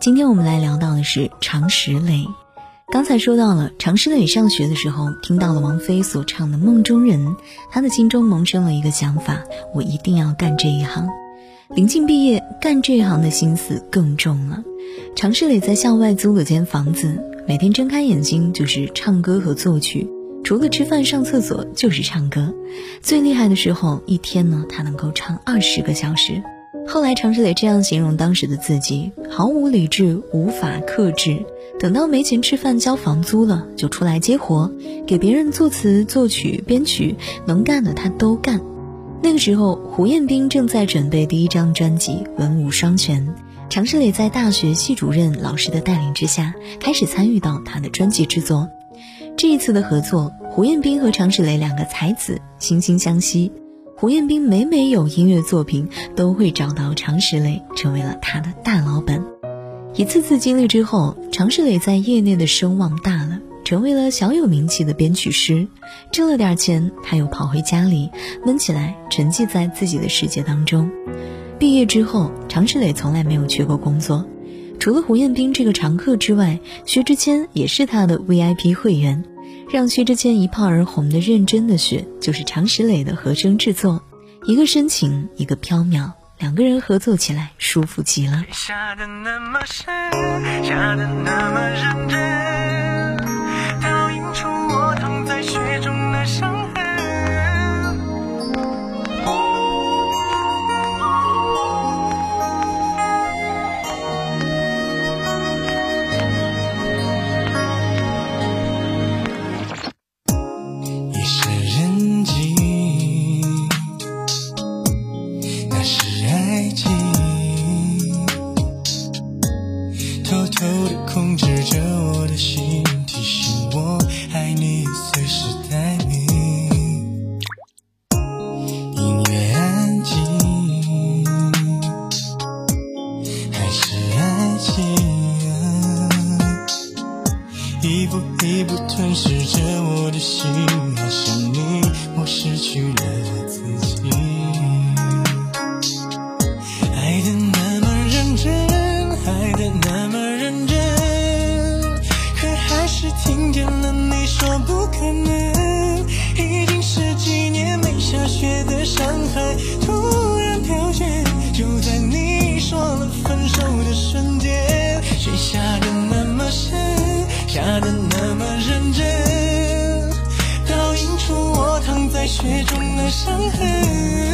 今天我们来聊到的是常石磊。刚才说到了常石磊上学的时候，听到了王菲所唱的《梦中人》，他的心中萌生了一个想法：我一定要干这一行。临近毕业，干这一行的心思更重了。常石磊在校外租了间房子，每天睁开眼睛就是唱歌和作曲，除了吃饭上厕所就是唱歌。最厉害的时候，一天呢，他能够唱二十个小时。后来，常石磊这样形容当时的自己：毫无理智，无法克制。等到没钱吃饭、交房租了，就出来接活，给别人作词、作曲、编曲，能干的他都干。那个时候，胡彦斌正在准备第一张专辑《文武双全》，常石磊在大学系主任老师的带领之下，开始参与到他的专辑制作。这一次的合作，胡彦斌和常石磊两个才子惺惺相惜。胡彦斌每每有音乐作品，都会找到常石磊，成为了他的大老板。一次次经历之后，常石磊在业内的声望大了，成为了小有名气的编曲师。挣了点钱，他又跑回家里闷起来，沉寂在自己的世界当中。毕业之后，常石磊从来没有缺过工作，除了胡彦斌这个常客之外，薛之谦也是他的 VIP 会员。让薛之谦一炮而红的《认真的雪》就是常石磊的和声制作，一个深情，一个飘渺，两个人合作起来舒服极了。下的那么深，下的那么去了中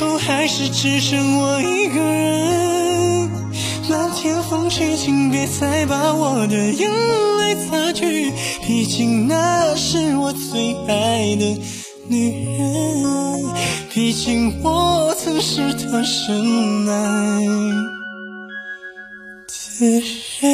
后还是只剩我一个人。漫天风去，请别再把我的眼泪擦去，毕竟那是我最爱的女人，毕竟我曾是她深爱的人。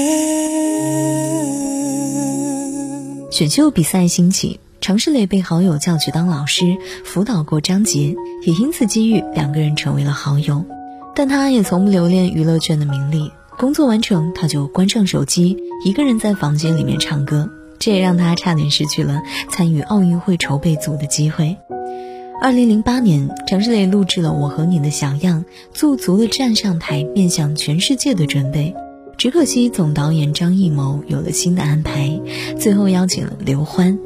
选秀比赛兴起，常石磊被好友叫去当老师，辅导过张杰，也因此机遇，两个人成为了好友。但他也从不留恋娱乐圈的名利，工作完成他就关上手机，一个人在房间里面唱歌，这也让他差点失去了参与奥运会筹备组的机会。二零零八年，常石磊录制了《我和你的小样》，做足了站上台面向全世界的准备。只可惜总导演张艺谋有了新的安排，最后邀请了刘欢。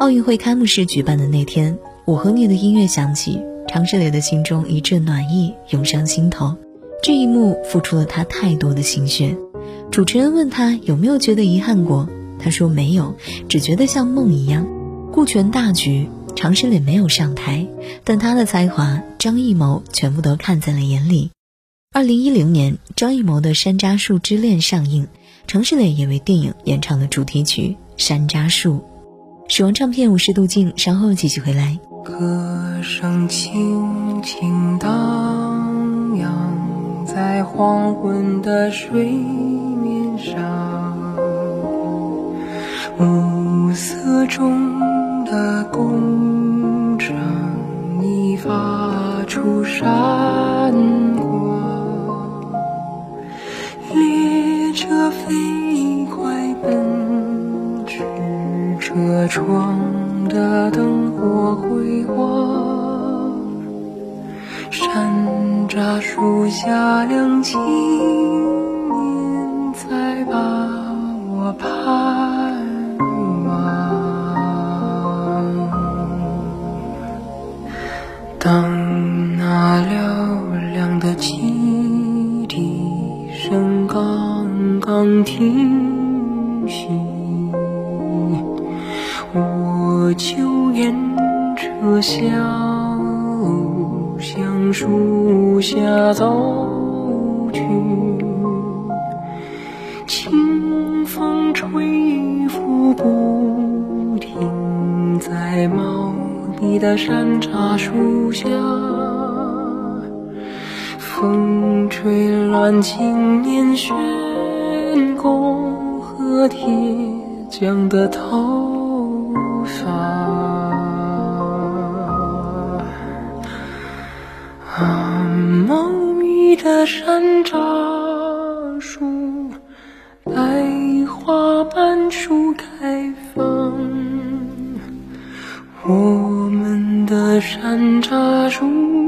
奥运会开幕式举办的那天，《我和你》的音乐响起，常石磊的心中一阵暖意涌上心头。这一幕付出了他太多的心血。主持人问他有没有觉得遗憾过，他说没有，只觉得像梦一样。顾全大局，常石磊没有上台，但他的才华，张艺谋全部都看在了眼里。二零一零年，张艺谋的《山楂树之恋》上映，常石磊也为电影演唱了主题曲《山楂树》。时光唱片，我是杜静，稍后继续回来。歌声轻轻荡漾在黄昏的水面上，暮色中的工厂已发出闪车窗的灯火辉煌，山楂树下两青年在把我盼望。当那嘹亮的汽笛声刚刚停息，我就沿着小橡树下走去，清风吹拂不停，在茂密的山楂树下，风吹乱青年悬弓和铁匠的头。山楂树